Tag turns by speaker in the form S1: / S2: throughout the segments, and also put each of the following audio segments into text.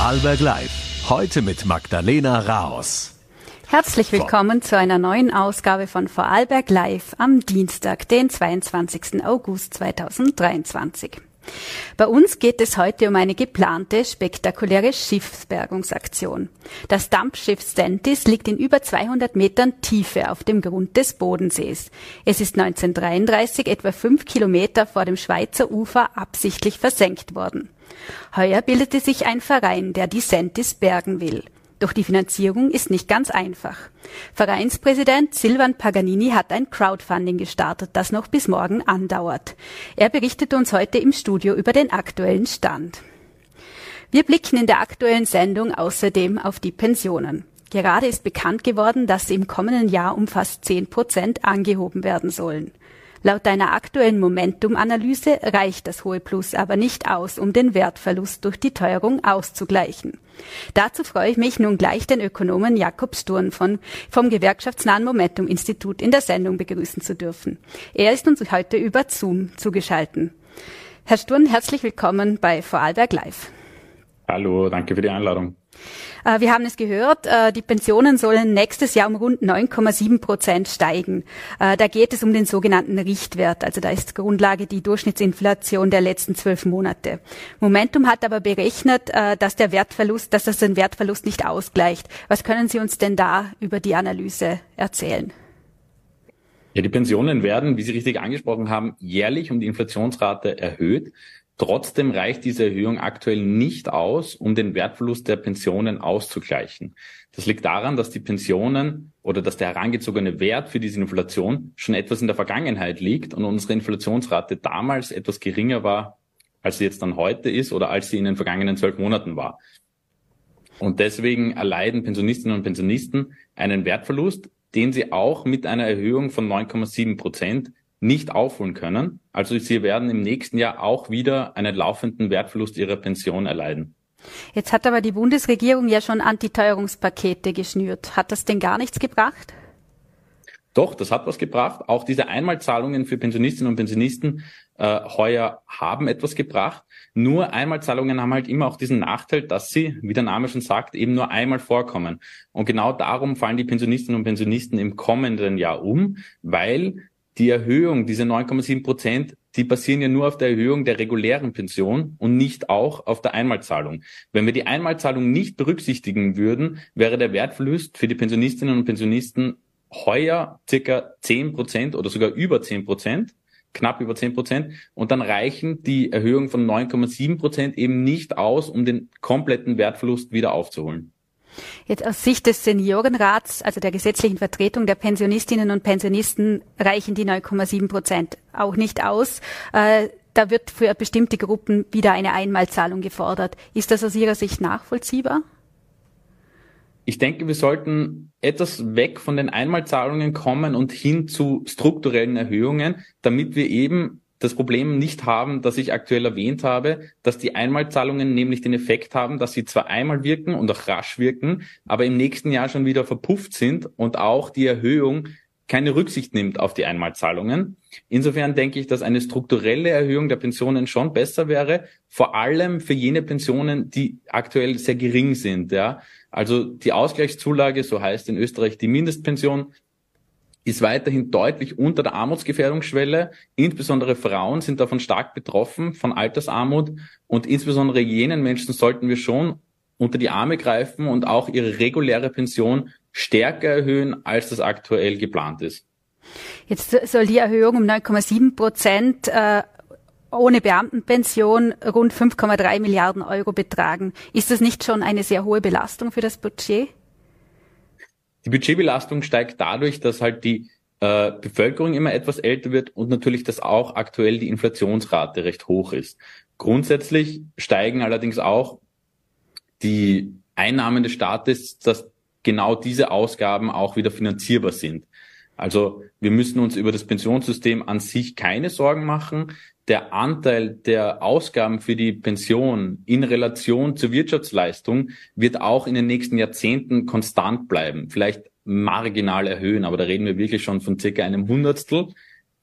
S1: Vorarlberg Live. Heute mit Magdalena Raos.
S2: Herzlich willkommen zu einer neuen Ausgabe von Vorarlberg Live am Dienstag, den 22. August 2023. Bei uns geht es heute um eine geplante, spektakuläre Schiffsbergungsaktion. Das Dampfschiff Stentis liegt in über 200 Metern Tiefe auf dem Grund des Bodensees. Es ist 1933 etwa fünf Kilometer vor dem Schweizer Ufer absichtlich versenkt worden. Heuer bildete sich ein Verein, der die Sentis bergen will. Doch die Finanzierung ist nicht ganz einfach. Vereinspräsident Silvan Paganini hat ein Crowdfunding gestartet, das noch bis morgen andauert. Er berichtet uns heute im Studio über den aktuellen Stand. Wir blicken in der aktuellen Sendung außerdem auf die Pensionen. Gerade ist bekannt geworden, dass sie im kommenden Jahr um fast 10 Prozent angehoben werden sollen. Laut deiner aktuellen Momentum-Analyse reicht das hohe Plus aber nicht aus, um den Wertverlust durch die Teuerung auszugleichen. Dazu freue ich mich nun gleich den Ökonomen Jakob Sturm von, vom gewerkschaftsnahen Momentum Institut in der Sendung begrüßen zu dürfen. Er ist uns heute über Zoom zugeschalten. Herr Sturm, herzlich willkommen bei Vorarlberg Live.
S3: Hallo, danke für die Einladung.
S2: Äh, wir haben es gehört, äh, die Pensionen sollen nächstes Jahr um rund 9,7 Prozent steigen. Äh, da geht es um den sogenannten Richtwert. Also da ist Grundlage die Durchschnittsinflation der letzten zwölf Monate. Momentum hat aber berechnet, dass der Wertverlust, dass das den Wertverlust nicht ausgleicht. Was können Sie uns denn da über die Analyse erzählen?
S3: Ja, die Pensionen werden, wie Sie richtig angesprochen haben, jährlich um die Inflationsrate erhöht. Trotzdem reicht diese Erhöhung aktuell nicht aus, um den Wertverlust der Pensionen auszugleichen. Das liegt daran, dass die Pensionen oder dass der herangezogene Wert für diese Inflation schon etwas in der Vergangenheit liegt und unsere Inflationsrate damals etwas geringer war, als sie jetzt dann heute ist oder als sie in den vergangenen zwölf Monaten war. Und deswegen erleiden Pensionistinnen und Pensionisten einen Wertverlust, den sie auch mit einer Erhöhung von 9,7 Prozent nicht aufholen können. Also sie werden im nächsten Jahr auch wieder einen laufenden Wertverlust ihrer Pension erleiden.
S2: Jetzt hat aber die Bundesregierung ja schon Antiteuerungspakete geschnürt. Hat das denn gar nichts gebracht?
S3: Doch, das hat was gebracht. Auch diese Einmalzahlungen für Pensionistinnen und Pensionisten äh, heuer haben etwas gebracht. Nur Einmalzahlungen haben halt immer auch diesen Nachteil, dass sie, wie der Name schon sagt, eben nur einmal vorkommen. Und genau darum fallen die Pensionistinnen und Pensionisten im kommenden Jahr um, weil die Erhöhung, diese 9,7 Prozent, die basieren ja nur auf der Erhöhung der regulären Pension und nicht auch auf der Einmalzahlung. Wenn wir die Einmalzahlung nicht berücksichtigen würden, wäre der Wertverlust für die Pensionistinnen und Pensionisten heuer circa 10 Prozent oder sogar über 10 Prozent, knapp über 10 Prozent. Und dann reichen die Erhöhungen von 9,7 Prozent eben nicht aus, um den kompletten Wertverlust wieder aufzuholen.
S2: Jetzt aus Sicht des Seniorenrats, also der gesetzlichen Vertretung der Pensionistinnen und Pensionisten, reichen die 9,7 Prozent auch nicht aus. Äh, da wird für bestimmte Gruppen wieder eine Einmalzahlung gefordert. Ist das aus Ihrer Sicht nachvollziehbar?
S3: Ich denke, wir sollten etwas weg von den Einmalzahlungen kommen und hin zu strukturellen Erhöhungen, damit wir eben das Problem nicht haben, das ich aktuell erwähnt habe, dass die Einmalzahlungen nämlich den Effekt haben, dass sie zwar einmal wirken und auch rasch wirken, aber im nächsten Jahr schon wieder verpufft sind und auch die Erhöhung keine Rücksicht nimmt auf die Einmalzahlungen. Insofern denke ich, dass eine strukturelle Erhöhung der Pensionen schon besser wäre, vor allem für jene Pensionen, die aktuell sehr gering sind. Ja, also die Ausgleichszulage, so heißt in Österreich die Mindestpension, ist weiterhin deutlich unter der Armutsgefährdungsschwelle. Insbesondere Frauen sind davon stark betroffen, von Altersarmut. Und insbesondere jenen Menschen sollten wir schon unter die Arme greifen und auch ihre reguläre Pension stärker erhöhen, als das aktuell geplant ist.
S2: Jetzt soll die Erhöhung um 9,7 Prozent äh, ohne Beamtenpension rund 5,3 Milliarden Euro betragen. Ist das nicht schon eine sehr hohe Belastung für das Budget?
S3: Die Budgetbelastung steigt dadurch, dass halt die äh, Bevölkerung immer etwas älter wird und natürlich, dass auch aktuell die Inflationsrate recht hoch ist. Grundsätzlich steigen allerdings auch die Einnahmen des Staates, dass genau diese Ausgaben auch wieder finanzierbar sind. Also wir müssen uns über das Pensionssystem an sich keine Sorgen machen der Anteil der Ausgaben für die Pension in Relation zur Wirtschaftsleistung wird auch in den nächsten Jahrzehnten konstant bleiben. Vielleicht marginal erhöhen, aber da reden wir wirklich schon von circa einem Hundertstel.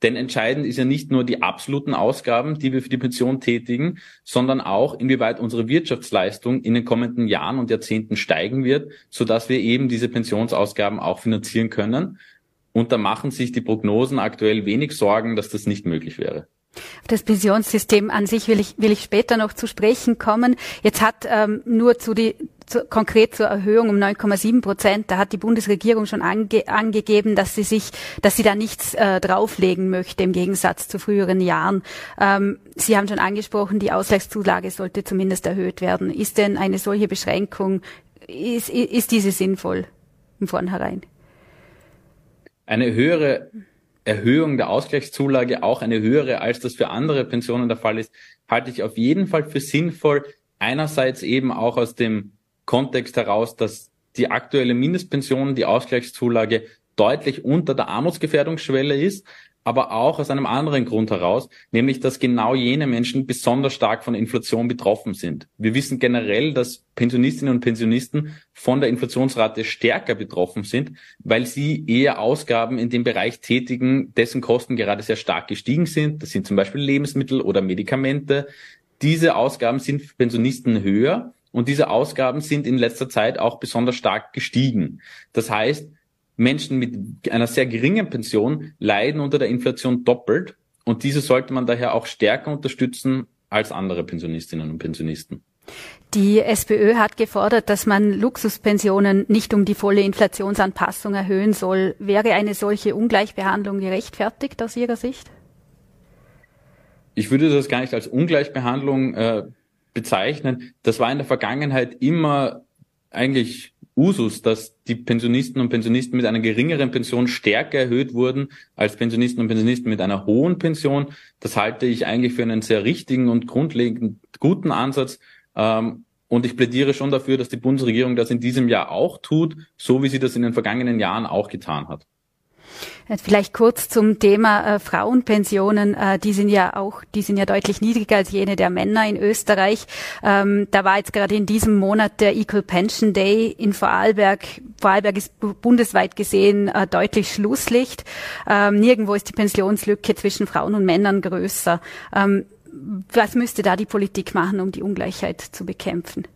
S3: Denn entscheidend ist ja nicht nur die absoluten Ausgaben, die wir für die Pension tätigen, sondern auch, inwieweit unsere Wirtschaftsleistung in den kommenden Jahren und Jahrzehnten steigen wird, sodass wir eben diese Pensionsausgaben auch finanzieren können. Und da machen sich die Prognosen aktuell wenig Sorgen, dass das nicht möglich wäre.
S2: Das Pensionssystem an sich will ich, will ich später noch zu sprechen kommen. Jetzt hat ähm, nur zu die, zu, konkret zur Erhöhung um 9,7 Prozent, da hat die Bundesregierung schon ange, angegeben, dass sie sich, dass sie da nichts äh, drauflegen möchte im Gegensatz zu früheren Jahren. Ähm, sie haben schon angesprochen, die Ausgleichszulage sollte zumindest erhöht werden. Ist denn eine solche Beschränkung, ist, ist diese sinnvoll im Vornherein?
S3: Eine höhere Erhöhung der Ausgleichszulage auch eine höhere, als das für andere Pensionen der Fall ist, halte ich auf jeden Fall für sinnvoll. Einerseits eben auch aus dem Kontext heraus, dass die aktuelle Mindestpension, die Ausgleichszulage deutlich unter der Armutsgefährdungsschwelle ist aber auch aus einem anderen Grund heraus, nämlich dass genau jene Menschen besonders stark von Inflation betroffen sind. Wir wissen generell, dass Pensionistinnen und Pensionisten von der Inflationsrate stärker betroffen sind, weil sie eher Ausgaben in dem Bereich tätigen, dessen Kosten gerade sehr stark gestiegen sind. Das sind zum Beispiel Lebensmittel oder Medikamente. Diese Ausgaben sind für Pensionisten höher und diese Ausgaben sind in letzter Zeit auch besonders stark gestiegen. Das heißt, Menschen mit einer sehr geringen Pension leiden unter der Inflation doppelt und diese sollte man daher auch stärker unterstützen als andere Pensionistinnen und Pensionisten.
S2: Die SPÖ hat gefordert, dass man Luxuspensionen nicht um die volle Inflationsanpassung erhöhen soll. Wäre eine solche Ungleichbehandlung gerechtfertigt aus Ihrer Sicht?
S3: Ich würde das gar nicht als Ungleichbehandlung äh, bezeichnen. Das war in der Vergangenheit immer eigentlich Usus, dass die Pensionisten und Pensionisten mit einer geringeren Pension stärker erhöht wurden als Pensionisten und Pensionisten mit einer hohen Pension. Das halte ich eigentlich für einen sehr richtigen und grundlegend guten Ansatz. Ähm, und ich plädiere schon dafür, dass die Bundesregierung das in diesem Jahr auch tut, so wie sie das in den vergangenen Jahren auch getan hat.
S2: Vielleicht kurz zum Thema äh, Frauenpensionen. Äh, die sind ja auch, die sind ja deutlich niedriger als jene der Männer in Österreich. Ähm, da war jetzt gerade in diesem Monat der Equal Pension Day in Vorarlberg. Vorarlberg ist bundesweit gesehen äh, deutlich Schlusslicht. Ähm, nirgendwo ist die Pensionslücke zwischen Frauen und Männern größer. Ähm, was müsste da die Politik machen, um die Ungleichheit zu bekämpfen?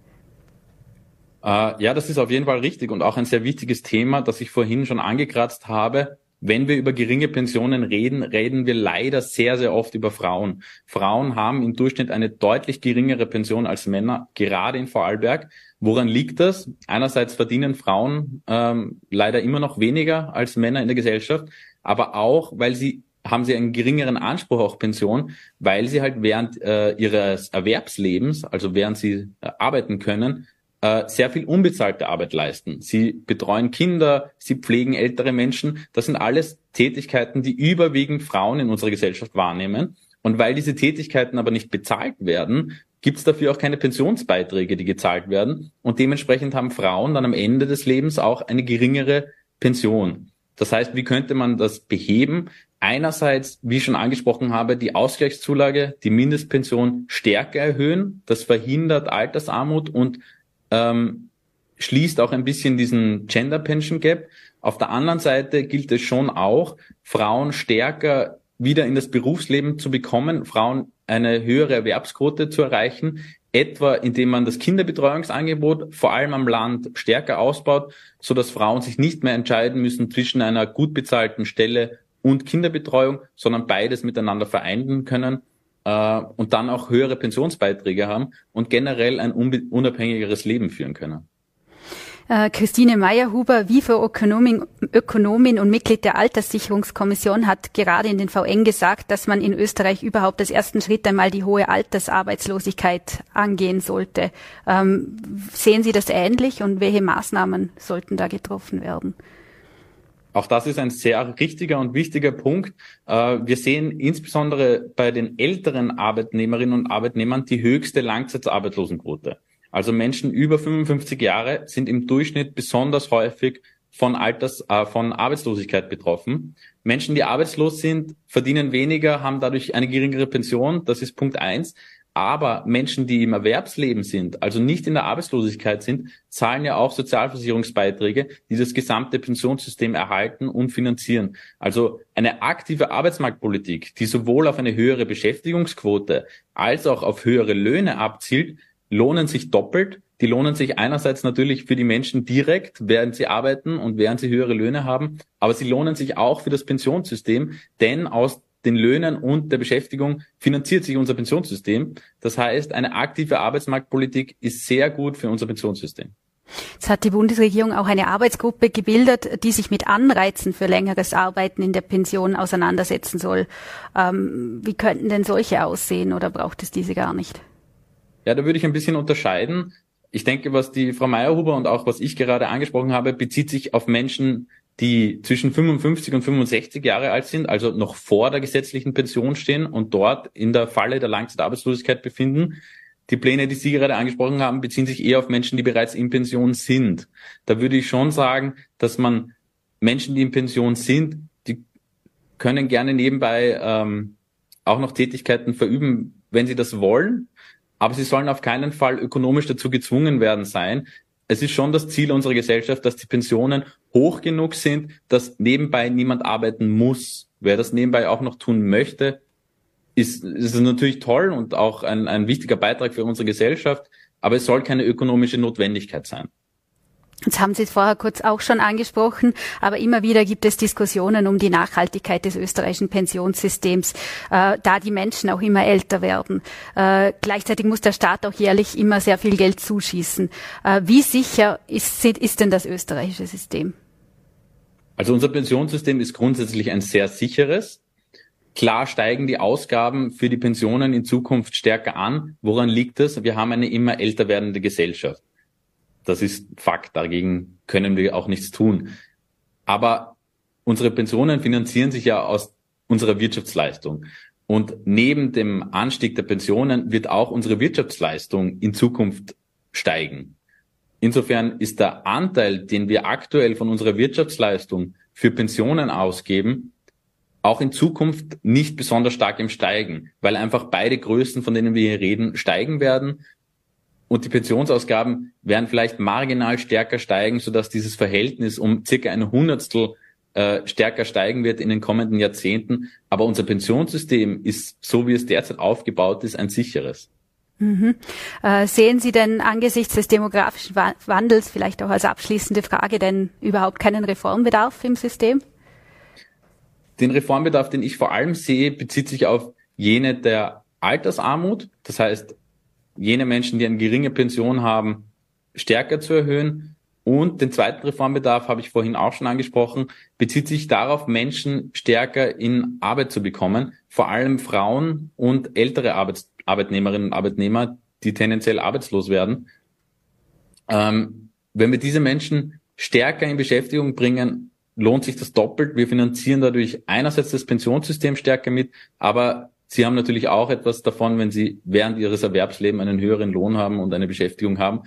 S3: Äh, ja, das ist auf jeden Fall richtig und auch ein sehr wichtiges Thema, das ich vorhin schon angekratzt habe. Wenn wir über geringe Pensionen reden, reden wir leider sehr, sehr oft über Frauen. Frauen haben im Durchschnitt eine deutlich geringere Pension als Männer, gerade in Vorarlberg. Woran liegt das? Einerseits verdienen Frauen ähm, leider immer noch weniger als Männer in der Gesellschaft, aber auch, weil sie haben sie einen geringeren Anspruch auf Pension, weil sie halt während äh, ihres Erwerbslebens, also während sie äh, arbeiten können, äh, sehr viel unbezahlte Arbeit leisten. Sie betreuen Kinder, sie pflegen ältere Menschen. Das sind alles Tätigkeiten, die überwiegend Frauen in unserer Gesellschaft wahrnehmen. Und weil diese Tätigkeiten aber nicht bezahlt werden, gibt es dafür auch keine Pensionsbeiträge, die gezahlt werden. Und dementsprechend haben Frauen dann am Ende des Lebens auch eine geringere Pension. Das heißt, wie könnte man das beheben? Einerseits, wie ich schon angesprochen habe, die Ausgleichszulage, die Mindestpension stärker erhöhen. Das verhindert Altersarmut und ähm, schließt auch ein bisschen diesen Gender Pension Gap. Auf der anderen Seite gilt es schon auch, Frauen stärker wieder in das Berufsleben zu bekommen, Frauen eine höhere Erwerbsquote zu erreichen, etwa indem man das Kinderbetreuungsangebot vor allem am Land stärker ausbaut, so dass Frauen sich nicht mehr entscheiden müssen zwischen einer gut bezahlten Stelle und Kinderbetreuung, sondern beides miteinander vereinen können äh, und dann auch höhere Pensionsbeiträge haben und generell ein unabhängigeres Leben führen können.
S2: Äh, Christine Meyerhuber, WIFO-Ökonomin Ökonomin und Mitglied der Alterssicherungskommission, hat gerade in den VN gesagt, dass man in Österreich überhaupt als ersten Schritt einmal die hohe Altersarbeitslosigkeit angehen sollte. Ähm, sehen Sie das ähnlich und welche Maßnahmen sollten da getroffen werden?
S3: Auch das ist ein sehr richtiger und wichtiger Punkt. Äh, wir sehen insbesondere bei den älteren Arbeitnehmerinnen und Arbeitnehmern die höchste Langzeitarbeitslosenquote. Also Menschen über 55 Jahre sind im Durchschnitt besonders häufig von Alters, äh, von Arbeitslosigkeit betroffen. Menschen, die arbeitslos sind, verdienen weniger, haben dadurch eine geringere Pension. Das ist Punkt eins. Aber Menschen, die im Erwerbsleben sind, also nicht in der Arbeitslosigkeit sind, zahlen ja auch Sozialversicherungsbeiträge, die das gesamte Pensionssystem erhalten und finanzieren. Also eine aktive Arbeitsmarktpolitik, die sowohl auf eine höhere Beschäftigungsquote als auch auf höhere Löhne abzielt, lohnen sich doppelt. Die lohnen sich einerseits natürlich für die Menschen direkt, während sie arbeiten und während sie höhere Löhne haben, aber sie lohnen sich auch für das Pensionssystem, denn aus den Löhnen und der Beschäftigung finanziert sich unser Pensionssystem. Das heißt, eine aktive Arbeitsmarktpolitik ist sehr gut für unser Pensionssystem.
S2: Jetzt hat die Bundesregierung auch eine Arbeitsgruppe gebildet, die sich mit Anreizen für längeres Arbeiten in der Pension auseinandersetzen soll. Ähm, wie könnten denn solche aussehen oder braucht es diese gar nicht?
S3: Ja, da würde ich ein bisschen unterscheiden. Ich denke, was die Frau Meyerhuber und auch was ich gerade angesprochen habe, bezieht sich auf Menschen, die zwischen 55 und 65 Jahre alt sind, also noch vor der gesetzlichen Pension stehen und dort in der Falle der Langzeitarbeitslosigkeit befinden. Die Pläne, die Sie gerade angesprochen haben, beziehen sich eher auf Menschen, die bereits in Pension sind. Da würde ich schon sagen, dass man Menschen, die in Pension sind, die können gerne nebenbei ähm, auch noch Tätigkeiten verüben, wenn sie das wollen. Aber sie sollen auf keinen Fall ökonomisch dazu gezwungen werden sein, es ist schon das Ziel unserer Gesellschaft, dass die Pensionen hoch genug sind, dass nebenbei niemand arbeiten muss. Wer das nebenbei auch noch tun möchte, ist, ist natürlich toll und auch ein, ein wichtiger Beitrag für unsere Gesellschaft, aber es soll keine ökonomische Notwendigkeit sein.
S2: Jetzt haben Sie es vorher kurz auch schon angesprochen, aber immer wieder gibt es Diskussionen um die Nachhaltigkeit des österreichischen Pensionssystems, äh, da die Menschen auch immer älter werden. Äh, gleichzeitig muss der Staat auch jährlich immer sehr viel Geld zuschießen. Äh, wie sicher ist, ist denn das österreichische System?
S3: Also unser Pensionssystem ist grundsätzlich ein sehr sicheres. Klar steigen die Ausgaben für die Pensionen in Zukunft stärker an. Woran liegt das? Wir haben eine immer älter werdende Gesellschaft. Das ist Fakt. Dagegen können wir auch nichts tun. Aber unsere Pensionen finanzieren sich ja aus unserer Wirtschaftsleistung. Und neben dem Anstieg der Pensionen wird auch unsere Wirtschaftsleistung in Zukunft steigen. Insofern ist der Anteil, den wir aktuell von unserer Wirtschaftsleistung für Pensionen ausgeben, auch in Zukunft nicht besonders stark im Steigen, weil einfach beide Größen, von denen wir hier reden, steigen werden und die Pensionsausgaben werden vielleicht marginal stärker steigen, sodass dieses Verhältnis um circa ein Hundertstel äh, stärker steigen wird in den kommenden Jahrzehnten. Aber unser Pensionssystem ist, so wie es derzeit aufgebaut ist, ein sicheres.
S2: Mhm. Äh, sehen Sie denn angesichts des demografischen Wandels, vielleicht auch als abschließende Frage, denn überhaupt keinen Reformbedarf im System?
S3: Den Reformbedarf, den ich vor allem sehe, bezieht sich auf jene der Altersarmut. Das heißt, jene Menschen, die eine geringe Pension haben, stärker zu erhöhen. Und den zweiten Reformbedarf habe ich vorhin auch schon angesprochen, bezieht sich darauf, Menschen stärker in Arbeit zu bekommen, vor allem Frauen und ältere Arbeits Arbeitnehmerinnen und Arbeitnehmer, die tendenziell arbeitslos werden. Ähm, wenn wir diese Menschen stärker in Beschäftigung bringen, lohnt sich das doppelt. Wir finanzieren dadurch einerseits das Pensionssystem stärker mit, aber Sie haben natürlich auch etwas davon, wenn Sie während Ihres Erwerbslebens einen höheren Lohn haben und eine Beschäftigung haben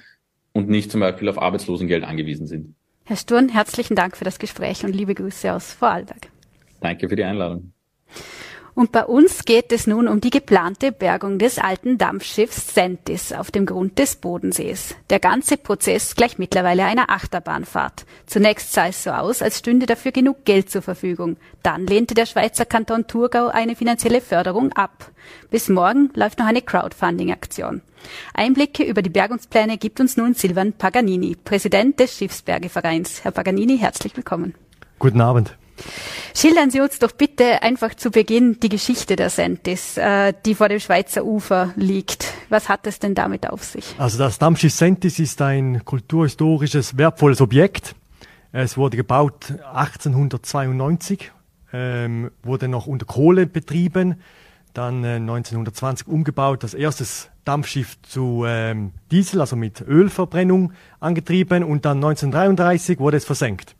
S3: und nicht zum Beispiel auf Arbeitslosengeld angewiesen sind.
S2: Herr Sturn, herzlichen Dank für das Gespräch und liebe Grüße aus Vorarlberg.
S3: Danke für die Einladung.
S2: Und bei uns geht es nun um die geplante Bergung des alten Dampfschiffs Sentis auf dem Grund des Bodensees. Der ganze Prozess gleich mittlerweile einer Achterbahnfahrt. Zunächst sah es so aus, als stünde dafür genug Geld zur Verfügung. Dann lehnte der Schweizer Kanton Thurgau eine finanzielle Förderung ab. Bis morgen läuft noch eine Crowdfunding-Aktion. Einblicke über die Bergungspläne gibt uns nun Silvan Paganini, Präsident des Schiffsbergevereins. Herr Paganini, herzlich willkommen.
S4: Guten Abend.
S2: Schildern Sie uns doch bitte einfach zu Beginn die Geschichte der Sentis, äh, die vor dem Schweizer Ufer liegt. Was hat es denn damit auf sich?
S4: Also das Dampfschiff Sentis ist ein kulturhistorisches, wertvolles Objekt. Es wurde gebaut 1892, ähm, wurde noch unter Kohle betrieben, dann äh, 1920 umgebaut, das erste Dampfschiff zu ähm, Diesel, also mit Ölverbrennung angetrieben und dann 1933 wurde es versenkt.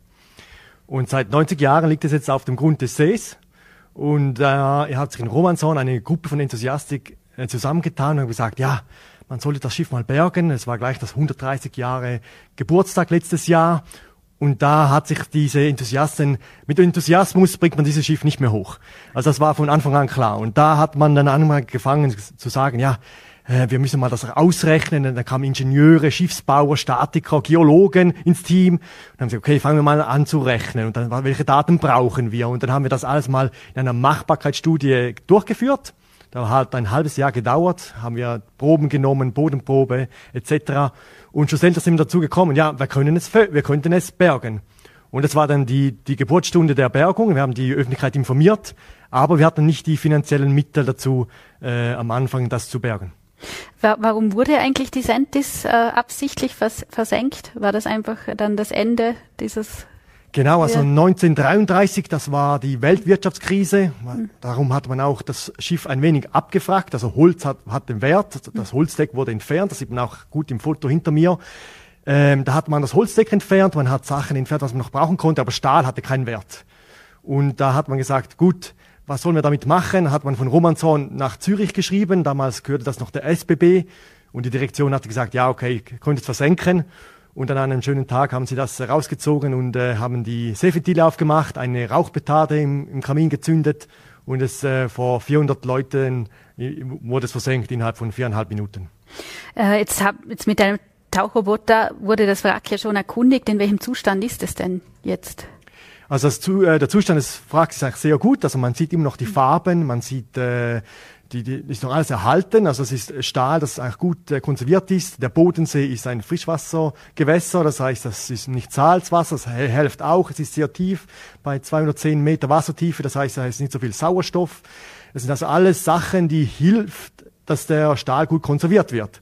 S4: Und seit 90 Jahren liegt es jetzt auf dem Grund des Sees. Und äh, er hat sich in Romanson eine Gruppe von Enthusiastik äh, zusammengetan und gesagt, ja, man sollte das Schiff mal bergen. Es war gleich das 130 Jahre Geburtstag letztes Jahr. Und da hat sich diese Enthusiasten, mit Enthusiasmus bringt man dieses Schiff nicht mehr hoch. Also das war von Anfang an klar. Und da hat man dann angefangen zu sagen, ja, äh, wir müssen mal das ausrechnen. Und dann kamen Ingenieure, Schiffsbauer, Statiker, Geologen ins Team. Und dann haben sie gesagt, okay, fangen wir mal an zu rechnen. Und dann, welche Daten brauchen wir? Und dann haben wir das alles mal in einer Machbarkeitsstudie durchgeführt. Da hat ein halbes Jahr gedauert, haben wir Proben genommen, Bodenprobe etc. Und schlussendlich sind wir dazu gekommen, ja, wir können es, wir könnten es bergen. Und das war dann die, die Geburtsstunde der Bergung. Wir haben die Öffentlichkeit informiert, aber wir hatten nicht die finanziellen Mittel dazu, äh, am Anfang das zu bergen.
S2: Warum wurde eigentlich die Sentis äh, absichtlich vers versenkt? War das einfach dann das Ende dieses
S4: Genau, also 1933, das war die Weltwirtschaftskrise. Darum hat man auch das Schiff ein wenig abgefragt. Also Holz hat, hat den Wert. Das Holzdeck wurde entfernt. Das sieht man auch gut im Foto hinter mir. Ähm, da hat man das Holzdeck entfernt. Man hat Sachen entfernt, was man noch brauchen konnte, aber Stahl hatte keinen Wert. Und da hat man gesagt, gut, was sollen wir damit machen? Hat man von Romanzon nach Zürich geschrieben. Damals gehörte das noch der SBB. Und die Direktion hat gesagt, ja, okay, könnt es versenken. Und an einem schönen Tag haben sie das rausgezogen und äh, haben die Seefetile aufgemacht, eine Rauchbetarde im, im Kamin gezündet und es äh, vor 400 Leuten äh, wurde es versenkt innerhalb von viereinhalb Minuten.
S2: Äh, jetzt, hab, jetzt mit einem Tauchroboter wurde das Wrack ja schon erkundigt. In welchem Zustand ist es denn jetzt?
S4: Also das, äh, der Zustand des Wracks ist eigentlich sehr gut. Also man sieht immer noch die Farben, man sieht äh, die, die ist noch alles erhalten. Also es ist Stahl, das eigentlich gut äh, konserviert ist. Der Bodensee ist ein Frischwassergewässer, das heißt, das ist nicht Salzwasser, das hilft auch. Es ist sehr tief, bei 210 Meter Wassertiefe, das heißt, da ist nicht so viel Sauerstoff. Das sind also alles Sachen, die hilft, dass der Stahl gut konserviert wird.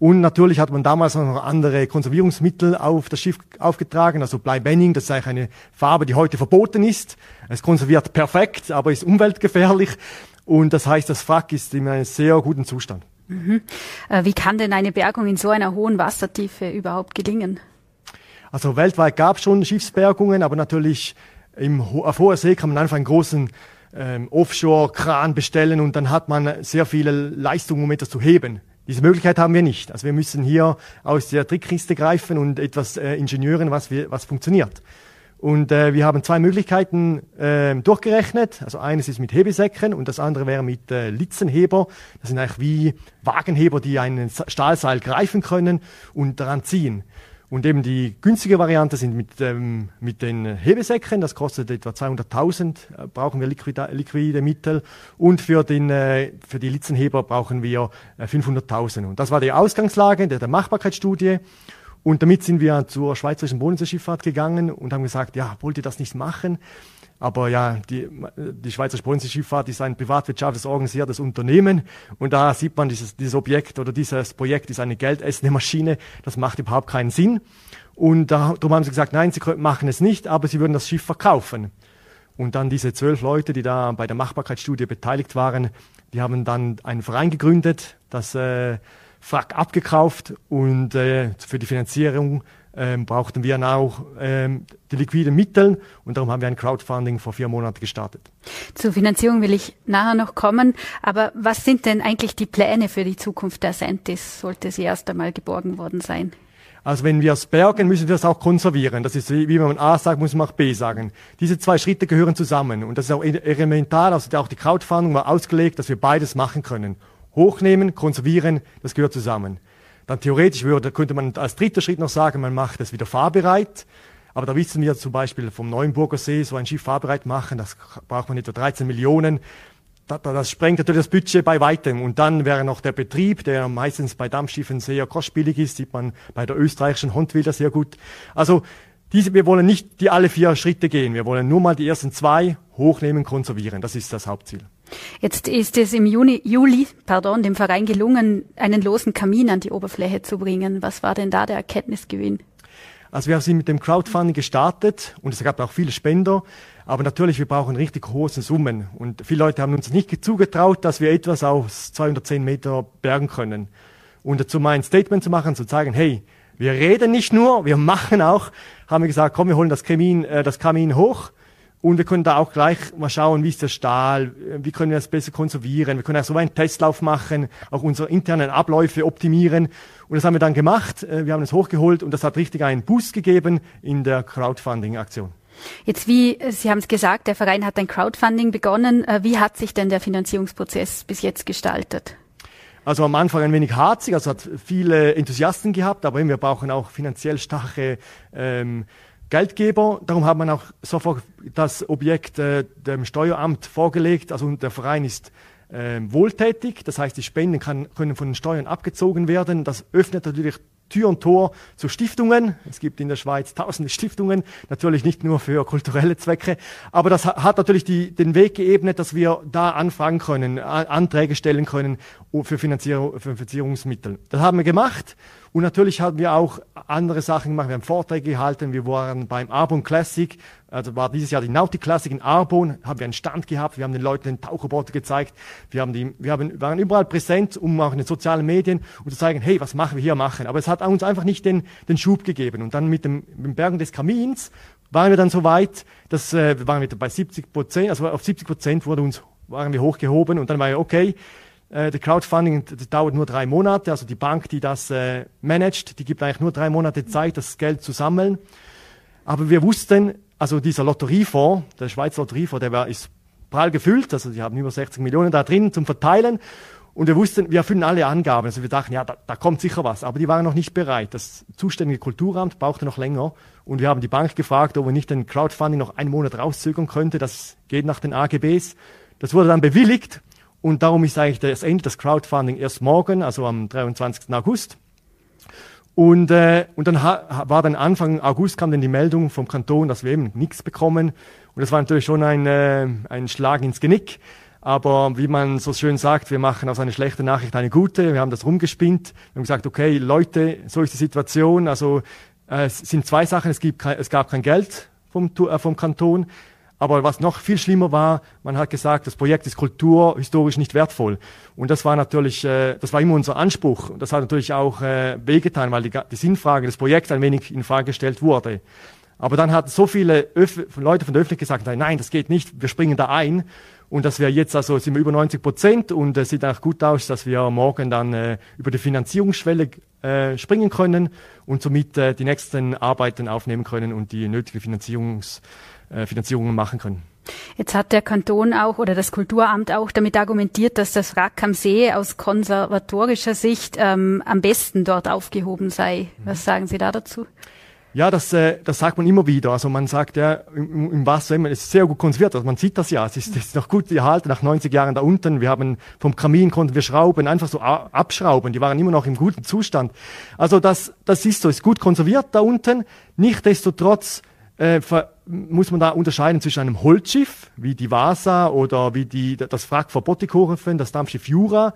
S4: Und natürlich hat man damals noch andere Konservierungsmittel auf das Schiff aufgetragen, also Bleibenning, das ist eigentlich eine Farbe, die heute verboten ist. Es konserviert perfekt, aber ist umweltgefährlich. Und das heißt, das Wrack ist in einem sehr guten Zustand.
S2: Mhm. Äh, wie kann denn eine Bergung in so einer hohen Wassertiefe überhaupt gelingen?
S4: Also weltweit gab es schon Schiffsbergungen, aber natürlich im, auf hoher See kann man einfach einen großen ähm, Offshore-Kran bestellen und dann hat man sehr viele Leistung, um etwas zu heben. Diese Möglichkeit haben wir nicht. Also wir müssen hier aus der Trickkiste greifen und etwas äh, ingenieuren, was, wir, was funktioniert. Und äh, wir haben zwei Möglichkeiten äh, durchgerechnet. Also eines ist mit Hebesäcken und das andere wäre mit äh, Litzenheber. Das sind eigentlich wie Wagenheber, die einen Stahlseil greifen können und daran ziehen. Und eben die günstige Variante sind mit, ähm, mit den Hebesäcken. Das kostet etwa 200.000, äh, brauchen wir liquide, liquide Mittel. Und für, den, äh, für die Litzenheber brauchen wir äh, 500.000. Und das war die Ausgangslage der, der Machbarkeitsstudie. Und damit sind wir zur Schweizerischen Bodenseeschifffahrt gegangen und haben gesagt, ja, wollt ihr das nicht machen? Aber ja, die, die Schweizerische Bodenseeschifffahrt ist ein privatwirtschaftliches organisiertes Unternehmen und da sieht man, dieses, dieses Objekt oder dieses Projekt ist eine geldessende Maschine, das macht überhaupt keinen Sinn. Und darum haben sie gesagt, nein, sie machen es nicht, aber sie würden das Schiff verkaufen. Und dann diese zwölf Leute, die da bei der Machbarkeitsstudie beteiligt waren, die haben dann einen Verein gegründet, das äh, Frack abgekauft und äh, für die Finanzierung ähm, brauchten wir auch ähm, die liquiden Mittel und darum haben wir ein Crowdfunding vor vier Monaten gestartet.
S2: Zur Finanzierung will ich nachher noch kommen, aber was sind denn eigentlich die Pläne für die Zukunft der Sentis, sollte sie erst einmal geborgen worden sein?
S4: Also wenn wir es bergen, müssen wir es auch konservieren. Das ist wie, wie man A sagt, muss man auch B sagen. Diese zwei Schritte gehören zusammen und das ist auch elementar. Also auch die Crowdfunding war ausgelegt, dass wir beides machen können. Hochnehmen, konservieren, das gehört zusammen. Dann theoretisch würde, könnte man als dritter Schritt noch sagen, man macht es wieder fahrbereit. Aber da wissen wir zum Beispiel vom Neuenburger See, so ein Schiff fahrbereit machen, das braucht man etwa 13 Millionen. Das, sprengt natürlich das Budget bei weitem. Und dann wäre noch der Betrieb, der meistens bei Dampfschiffen sehr kostspielig ist, sieht man bei der österreichischen Hondwilder sehr gut. Also diese, wir wollen nicht die alle vier Schritte gehen. Wir wollen nur mal die ersten zwei hochnehmen, konservieren. Das ist das Hauptziel.
S2: Jetzt ist es im Juni, Juli, pardon, dem Verein gelungen, einen losen Kamin an die Oberfläche zu bringen. Was war denn da der Erkenntnisgewinn?
S4: Also wir sind mit dem Crowdfunding gestartet und es gab auch viele Spender. Aber natürlich, wir brauchen richtig hohe Summen. Und viele Leute haben uns nicht zugetraut, dass wir etwas aus 210 Meter bergen können. Und dazu mein Statement zu machen, zu zeigen, hey, wir reden nicht nur, wir machen auch, haben wir gesagt, komm, wir holen das Kamin, äh, das Kamin hoch und wir können da auch gleich mal schauen, wie ist der Stahl, wie können wir das besser konservieren. Wir können auch so einen Testlauf machen, auch unsere internen Abläufe optimieren. Und das haben wir dann gemacht. Äh, wir haben es hochgeholt und das hat richtig einen Boost gegeben in der Crowdfunding-Aktion.
S2: Jetzt wie, Sie haben es gesagt, der Verein hat ein Crowdfunding begonnen. Äh, wie hat sich denn der Finanzierungsprozess bis jetzt gestaltet?
S4: Also am Anfang ein wenig harzig, also hat viele Enthusiasten gehabt, aber wir brauchen auch finanziell starke ähm, Geldgeber. Darum hat man auch sofort das Objekt äh, dem Steueramt vorgelegt. Also der Verein ist äh, wohltätig, das heißt, die Spenden kann, können von den Steuern abgezogen werden. Das öffnet natürlich Tür und Tor zu Stiftungen. Es gibt in der Schweiz tausende Stiftungen, natürlich nicht nur für kulturelle Zwecke, aber das hat natürlich die, den Weg geebnet, dass wir da anfragen können, Anträge stellen können für, Finanzierung, für Finanzierungsmittel. Das haben wir gemacht und natürlich haben wir auch andere Sachen gemacht. Wir haben Vorträge gehalten, wir waren beim Arbon Classic, also war dieses Jahr die Nautic Classic in Arbon, haben wir einen Stand gehabt, wir haben den Leuten den Tauchroboter gezeigt, wir, haben die, wir haben, waren überall präsent, um auch in den sozialen Medien um zu zeigen, hey, was machen wir hier machen. Aber es hat uns einfach nicht den, den Schub gegeben. Und dann mit dem, mit dem Bergen des Kamins waren wir dann so weit, dass äh, waren wir bei 70 Prozent, also auf 70 Prozent wurde uns, waren wir hochgehoben und dann war ja okay, äh, der Crowdfunding das dauert nur drei Monate, also die Bank, die das äh, managt, die gibt eigentlich nur drei Monate Zeit, das Geld zu sammeln. Aber wir wussten, also dieser Lotteriefonds, der Schweizer Lotteriefonds, der war, ist prall gefüllt, also die haben über 60 Millionen da drin zum Verteilen. Und wir wussten, wir erfüllen alle Angaben. Also wir dachten, ja, da, da kommt sicher was. Aber die waren noch nicht bereit. Das zuständige Kulturamt brauchte noch länger. Und wir haben die Bank gefragt, ob wir nicht den Crowdfunding noch einen Monat rauszögern könnte. Das geht nach den AGBs. Das wurde dann bewilligt. Und darum ist eigentlich das Ende des Crowdfunding erst morgen, also am 23. August. Und, äh, und dann war dann Anfang August kam dann die Meldung vom Kanton, dass wir eben nichts bekommen. Und das war natürlich schon ein, äh, ein Schlag ins Genick. Aber wie man so schön sagt, wir machen aus einer schlechten Nachricht eine gute. Wir haben das rumgespinnt. Wir haben gesagt, okay, Leute, so ist die Situation. Also äh, es sind zwei Sachen. Es, gibt es gab kein Geld vom, äh, vom Kanton. Aber was noch viel schlimmer war, man hat gesagt, das Projekt ist kulturhistorisch nicht wertvoll. Und das war natürlich, äh, das war immer unser Anspruch. Und das hat natürlich auch äh, wehgetan, weil die, die Sinnfrage des Projekts ein wenig in Frage gestellt wurde. Aber dann hatten so viele Öf Leute von der Öffentlichkeit gesagt, nein, das geht nicht, wir springen da ein. Und dass wir jetzt, also sind wir über 90 Prozent und es äh, sieht auch gut aus, dass wir morgen dann äh, über die Finanzierungsschwelle äh, springen können und somit äh, die nächsten Arbeiten aufnehmen können und die nötige Finanzierungs äh, Finanzierungen machen können.
S2: Jetzt hat der Kanton auch oder das Kulturamt auch damit argumentiert, dass das Wrack am See aus konservatorischer Sicht ähm, am besten dort aufgehoben sei. Was sagen Sie da dazu?
S4: Ja, das, äh, das sagt man immer wieder. Also man sagt ja, im, im Wasser immer, es ist sehr gut konserviert. Also man sieht das ja. Es ist, es ist noch gut erhalten nach 90 Jahren da unten. Wir haben vom Kamin konnten wir schrauben, einfach so abschrauben. Die waren immer noch im guten Zustand. Also das, das ist so, ist gut konserviert da unten. Nichtsdestotrotz äh, muss man da unterscheiden zwischen einem Holzschiff, wie die Vasa oder wie die, das Wrack vor Bottikofen, das Dampfschiff Jura.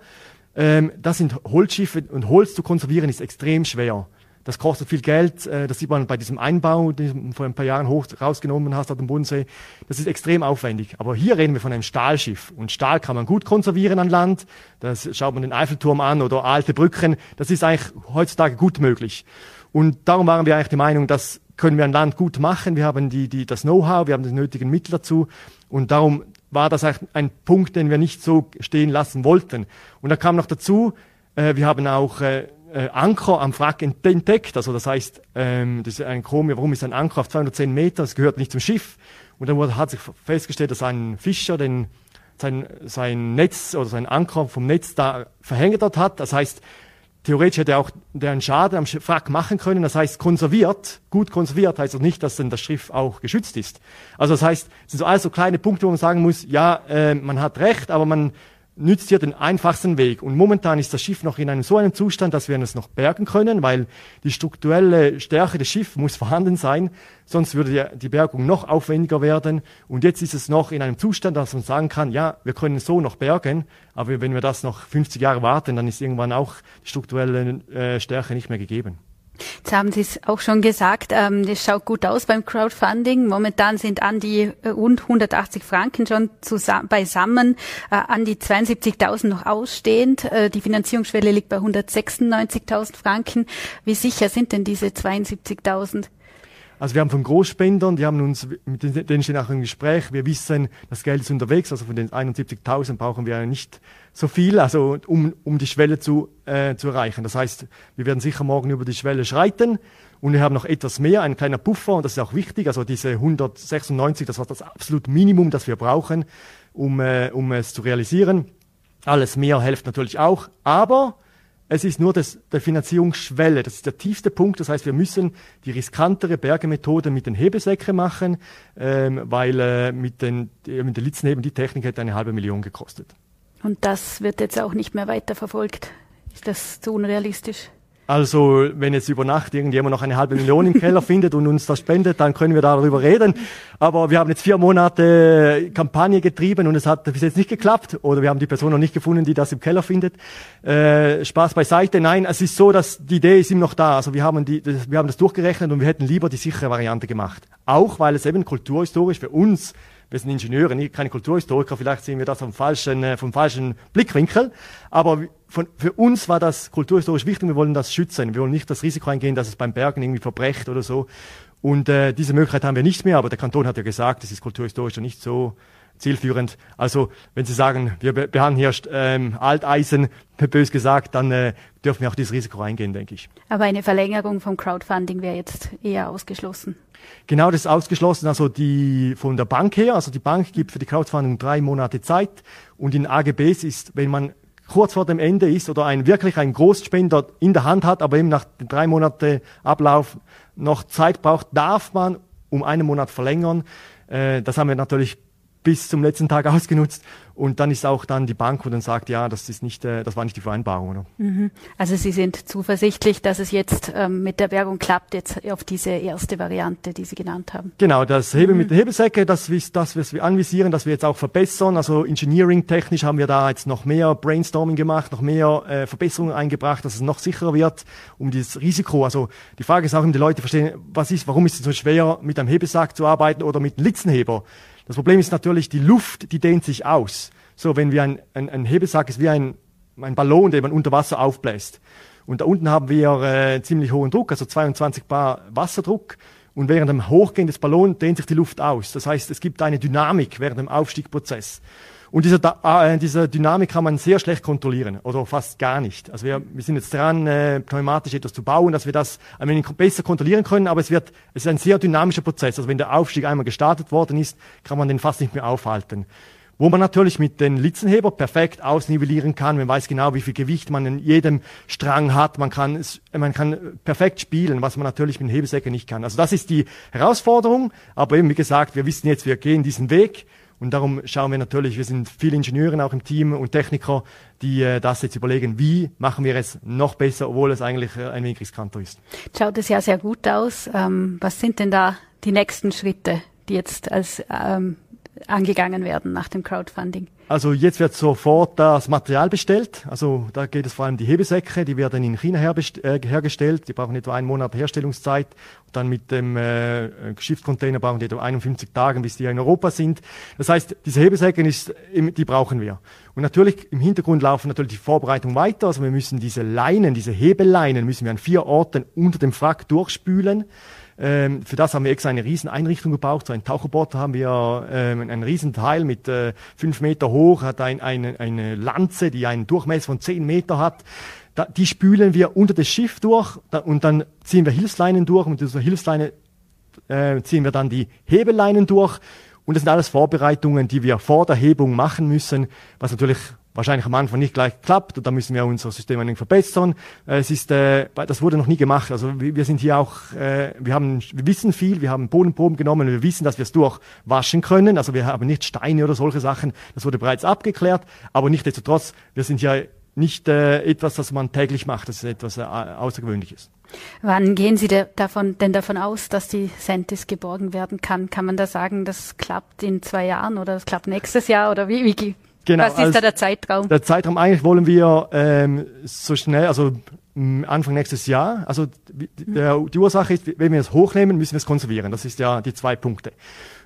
S4: Ähm, das sind Holzschiffe und Holz zu konservieren ist extrem schwer. Das kostet viel Geld. Äh, das sieht man bei diesem Einbau, den du vor ein paar Jahren hoch rausgenommen hast auf dem Bodensee. Das ist extrem aufwendig. Aber hier reden wir von einem Stahlschiff. Und Stahl kann man gut konservieren an Land. Das schaut man den Eiffelturm an oder alte Brücken. Das ist eigentlich heutzutage gut möglich. Und darum waren wir eigentlich der Meinung, dass können wir ein Land gut machen. Wir haben die, die, das Know-how, wir haben die nötigen Mittel dazu. Und darum war das ein Punkt, den wir nicht so stehen lassen wollten. Und da kam noch dazu, äh, wir haben auch äh, äh, Anker am Wrack entdeckt. Also das heißt, ähm, das ist ein Chrom, warum ist ein Anker auf 210 Meter? Das gehört nicht zum Schiff. Und dann hat sich festgestellt, dass ein Fischer den, sein, sein Netz oder sein Anker vom Netz da verhängt hat. Das heißt, Theoretisch hätte er auch einen Schaden am Wrack machen können. Das heißt, konserviert, gut konserviert heißt auch nicht, dass dann das Schiff auch geschützt ist. Also das heißt, es sind so alles so kleine Punkte, wo man sagen muss, ja, äh, man hat recht, aber man nützt hier den einfachsten Weg. Und momentan ist das Schiff noch in einem so einem Zustand, dass wir es noch bergen können, weil die strukturelle Stärke des Schiffs muss vorhanden sein, sonst würde die, Bergung noch aufwendiger werden. Und jetzt ist es noch in einem Zustand, dass man sagen kann, ja, wir können so noch bergen, aber wenn wir das noch 50 Jahre warten, dann ist irgendwann auch die strukturelle äh, Stärke nicht mehr gegeben.
S2: Jetzt haben Sie es auch schon gesagt, ähm, das schaut gut aus beim Crowdfunding. Momentan sind an die rund 180 Franken schon zusammen, beisammen, äh, an die 72.000 noch ausstehend. Äh, die Finanzierungsschwelle liegt bei 196.000 Franken. Wie sicher sind denn diese 72.000?
S4: Also wir haben von Großspendern, die haben uns, mit denen stehen auch im Gespräch, wir wissen, das Geld ist unterwegs, also von den 71.000 brauchen wir nicht so viel, also um, um die Schwelle zu, äh, zu erreichen. Das heißt, wir werden sicher morgen über die Schwelle schreiten. Und wir haben noch etwas mehr, ein kleiner Puffer und das ist auch wichtig, also diese 196, das war das absolute Minimum, das wir brauchen, um, äh, um es zu realisieren. Alles mehr hilft natürlich auch, aber es ist nur das, der Finanzierungsschwelle. Das ist der tiefste Punkt. Das heißt, wir müssen die riskantere Bergemethode mit den Hebesäcke machen, ähm, weil äh, mit, den, mit den Litzenheben die Technik hätte eine halbe Million gekostet.
S2: Und das wird jetzt auch nicht mehr weiter verfolgt. Ist das zu unrealistisch?
S4: Also, wenn jetzt über Nacht irgendjemand noch eine halbe Million im Keller findet und uns das spendet, dann können wir darüber reden. Aber wir haben jetzt vier Monate Kampagne getrieben und es hat bis jetzt nicht geklappt. Oder wir haben die Person noch nicht gefunden, die das im Keller findet. Äh, Spaß beiseite. Nein, es ist so, dass die Idee ist ihm noch da. Also wir haben, die, wir haben das durchgerechnet und wir hätten lieber die sichere Variante gemacht. Auch weil es eben kulturhistorisch für uns wir sind Ingenieure, keine Kulturhistoriker, vielleicht sehen wir das vom falschen, äh, vom falschen Blickwinkel. Aber von, für uns war das kulturhistorisch wichtig, wir wollen das schützen. Wir wollen nicht das Risiko eingehen, dass es beim Bergen irgendwie verbrecht oder so. Und äh, diese Möglichkeit haben wir nicht mehr, aber der Kanton hat ja gesagt, es ist kulturhistorisch nicht so zielführend. Also wenn Sie sagen, wir behandeln hier ähm, Alteisen, bös gesagt, dann äh, dürfen wir auch dieses Risiko eingehen, denke ich.
S2: Aber eine Verlängerung vom Crowdfunding wäre jetzt eher ausgeschlossen.
S4: Genau, das ist ausgeschlossen. Also die von der Bank her, also die Bank gibt für die Crowdfunding drei Monate Zeit und in AGBs ist, wenn man kurz vor dem Ende ist oder ein wirklich ein Großspender in der Hand hat, aber eben nach drei Monaten Ablauf noch Zeit braucht, darf man um einen Monat verlängern. Äh, das haben wir natürlich bis zum letzten Tag ausgenutzt. Und dann ist auch dann die Bank, wo dann sagt, ja, das ist nicht, äh, das war nicht die Vereinbarung. Oder?
S2: Mhm. Also Sie sind zuversichtlich, dass es jetzt ähm, mit der Werbung klappt, jetzt auf diese erste Variante, die Sie genannt haben.
S4: Genau, das Heben mhm. mit der Hebesäcke, das das, wir anvisieren, dass wir jetzt auch verbessern. Also engineering-technisch haben wir da jetzt noch mehr Brainstorming gemacht, noch mehr äh, Verbesserungen eingebracht, dass es noch sicherer wird, um dieses Risiko. Also die Frage ist auch, um die Leute verstehen, was ist, warum ist es so schwer, mit einem Hebesack zu arbeiten oder mit einem Litzenheber? Das Problem ist natürlich, die Luft, die dehnt sich aus. So, wenn wir ein, ein, ein Hebesack ist wie ein, ein Ballon, den man unter Wasser aufbläst. Und da unten haben wir äh, ziemlich hohen Druck, also 22 Bar Wasserdruck. Und während dem Hochgehen des Ballons dehnt sich die Luft aus. Das heißt, es gibt eine Dynamik während dem Aufstiegprozess. Und diese, äh, diese Dynamik kann man sehr schlecht kontrollieren oder fast gar nicht. Also wir, wir sind jetzt dran, äh, pneumatisch etwas zu bauen, dass wir das ein wenig besser kontrollieren können, aber es wird, es ist ein sehr dynamischer Prozess. Also wenn der Aufstieg einmal gestartet worden ist, kann man den fast nicht mehr aufhalten. Wo man natürlich mit den Litzenheber perfekt ausnivellieren kann. Man weiß genau, wie viel Gewicht man in jedem Strang hat. Man kann, man kann perfekt spielen, was man natürlich mit den Hebesäcken nicht kann. Also das ist die Herausforderung. Aber eben, wie gesagt, wir wissen jetzt, wir gehen diesen Weg. Und darum schauen wir natürlich, wir sind viele Ingenieure auch im Team und Techniker, die äh, das jetzt überlegen, wie machen wir es noch besser, obwohl es eigentlich äh, ein wenig riskanter ist.
S2: Schaut es ja sehr gut aus. Ähm, was sind denn da die nächsten Schritte, die jetzt als ähm, angegangen werden nach dem Crowdfunding?
S4: Also jetzt wird sofort das Material bestellt. Also da geht es vor allem die Hebesäcke, die werden in China äh, hergestellt. Die brauchen etwa einen Monat Herstellungszeit. Und dann mit dem äh, Schiffscontainer brauchen die etwa 51 Tage, bis die in Europa sind. Das heißt, diese Hebesäcke, ist, die brauchen wir. Und natürlich im Hintergrund laufen natürlich die Vorbereitungen weiter. Also wir müssen diese Leinen, diese Hebelleinen, müssen wir an vier Orten unter dem Frack durchspülen. Ähm, für das haben wir extra eine Rieseneinrichtung gebraucht. So ein Taucherboot haben wir, ähm, ein Riesenteil mit äh, fünf Meter hoch, hat ein, eine, eine Lanze, die einen Durchmesser von zehn Meter hat. Da, die spülen wir unter das Schiff durch da, und dann ziehen wir Hilfsleinen durch. Und mit dieser Hilfsleine äh, ziehen wir dann die Hebelleinen durch. Und das sind alles Vorbereitungen, die wir vor der Hebung machen müssen, was natürlich wahrscheinlich am Anfang nicht gleich klappt und da müssen wir unser System ein wenig verbessern. Äh, es ist, äh, das wurde noch nie gemacht. Also wir sind hier auch, äh, wir haben, wir wissen viel, wir haben Bodenproben genommen, wir wissen, dass wir es durchwaschen können. Also wir haben nicht Steine oder solche Sachen. Das wurde bereits abgeklärt, aber nichtsdestotrotz, wir sind ja nicht äh, etwas, das man täglich macht. Das ist etwas äh, Außergewöhnliches.
S2: Wann gehen Sie davon, denn davon aus, dass die Sentis geborgen werden kann? Kann man da sagen, das klappt in zwei Jahren oder das klappt nächstes Jahr oder wie, wie Genau, Was ist da der Zeitraum?
S4: Der Zeitraum eigentlich wollen wir ähm, so schnell, also Anfang nächstes Jahr. Also der, die Ursache ist, wenn wir es hochnehmen, müssen wir es konservieren. Das ist ja die zwei Punkte.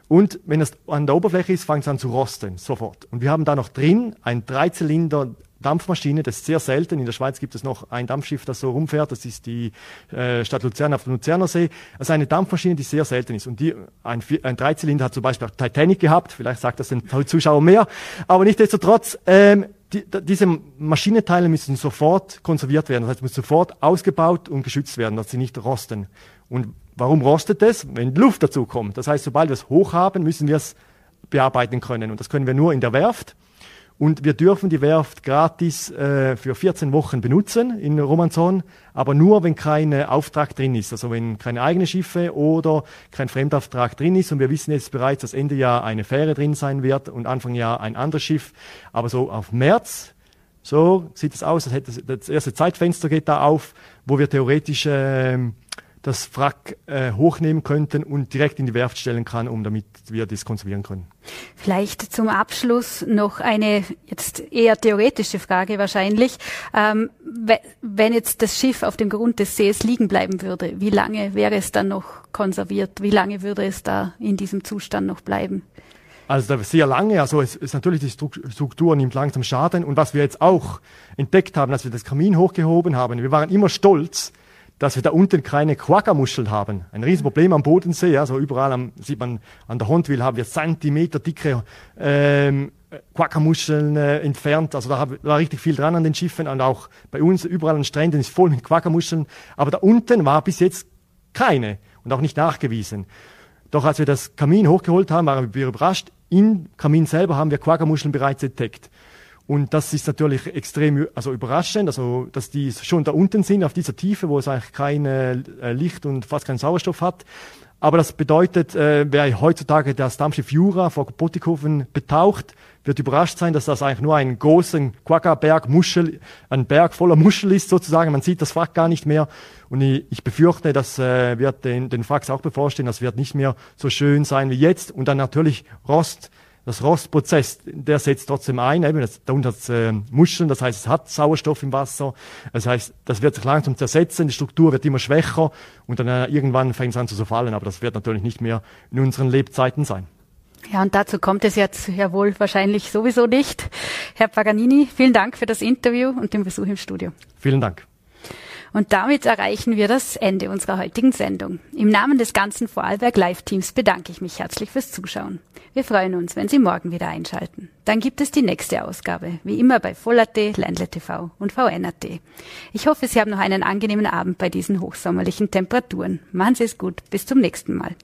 S4: Und wenn es an der Oberfläche ist, fängt es an zu rosten, sofort. Und wir haben da noch drin ein Dreizylinder Dampfmaschine, das ist sehr selten. In der Schweiz gibt es noch ein Dampfschiff, das so rumfährt. Das ist die äh, Stadt Luzern auf dem Luzerner See. Also eine Dampfmaschine, die sehr selten ist. Und die, ein, ein Dreizylinder hat zum Beispiel auch Titanic gehabt. Vielleicht sagt das den Zuschauer mehr. Aber nichtsdestotrotz, ähm, die, diese Maschinenteile müssen sofort konserviert werden. Das heißt, müssen sofort ausgebaut und geschützt werden, dass sie nicht rosten. Und warum rostet es? Wenn Luft dazu kommt. Das heißt, sobald wir es hoch haben, müssen wir es bearbeiten können. Und das können wir nur in der Werft. Und wir dürfen die Werft gratis äh, für 14 Wochen benutzen in Romanzon, aber nur, wenn kein Auftrag drin ist, also wenn keine eigenen Schiffe oder kein Fremdauftrag drin ist. Und wir wissen jetzt bereits, dass Ende Jahr eine Fähre drin sein wird und Anfang Jahr ein anderes Schiff. Aber so auf März, so sieht es aus, hätte das erste Zeitfenster geht da auf, wo wir theoretisch äh, das Wrack äh, hochnehmen könnten und direkt in die Werft stellen kann, um damit wir das konservieren können.
S2: Vielleicht zum Abschluss noch eine jetzt eher theoretische Frage wahrscheinlich. Ähm, wenn jetzt das Schiff auf dem Grund des Sees liegen bleiben würde, wie lange wäre es dann noch konserviert? Wie lange würde es da in diesem Zustand noch bleiben?
S4: Also sehr lange, also es ist natürlich die Struktur nimmt langsam Schaden und was wir jetzt auch entdeckt haben, als wir das Kamin hochgehoben haben, wir waren immer stolz, dass wir da unten keine Quagga-Muscheln haben. Ein Riesenproblem am Bodensee, also überall am, sieht man an der Hondwil haben wir Zentimeter dicke ähm, Quagga-Muscheln äh, entfernt. Also da war richtig viel dran an den Schiffen und auch bei uns überall an den Stränden ist voll mit Quagga-Muscheln. Aber da unten war bis jetzt keine und auch nicht nachgewiesen. Doch als wir das Kamin hochgeholt haben, waren wir überrascht. Im Kamin selber haben wir Quagga-Muscheln bereits entdeckt. Und das ist natürlich extrem also überraschend, also dass die schon da unten sind, auf dieser Tiefe, wo es eigentlich kein äh, Licht und fast keinen Sauerstoff hat. Aber das bedeutet, äh, wer heutzutage das Dampfschiff Jura vor Bottighofen betaucht, wird überrascht sein, dass das eigentlich nur ein großen Quagga-Berg, Muschel, ein Berg voller Muschel ist sozusagen. Man sieht das Wrack gar nicht mehr. Und ich, ich befürchte, das äh, wird den, den Wracks auch bevorstehen. Das wird nicht mehr so schön sein wie jetzt. Und dann natürlich Rost, das Rostprozess, der setzt trotzdem ein, eben das, da unten hat äh, Muscheln, das heißt, es hat Sauerstoff im Wasser, das heißt, das wird sich langsam zersetzen, die Struktur wird immer schwächer und dann äh, irgendwann fängt es an zu zerfallen, aber das wird natürlich nicht mehr in unseren Lebzeiten sein.
S2: Ja, und dazu kommt es jetzt ja wohl wahrscheinlich sowieso nicht. Herr Paganini, vielen Dank für das Interview und den Besuch im Studio.
S4: Vielen Dank.
S2: Und damit erreichen wir das Ende unserer heutigen Sendung. Im Namen des ganzen Vorarlberg Live-Teams bedanke ich mich herzlich fürs Zuschauen. Wir freuen uns, wenn Sie morgen wieder einschalten. Dann gibt es die nächste Ausgabe, wie immer bei Voll.at, Ländle TV und VN.at. Ich hoffe, Sie haben noch einen angenehmen Abend bei diesen hochsommerlichen Temperaturen. Machen Sie es gut. Bis zum nächsten Mal.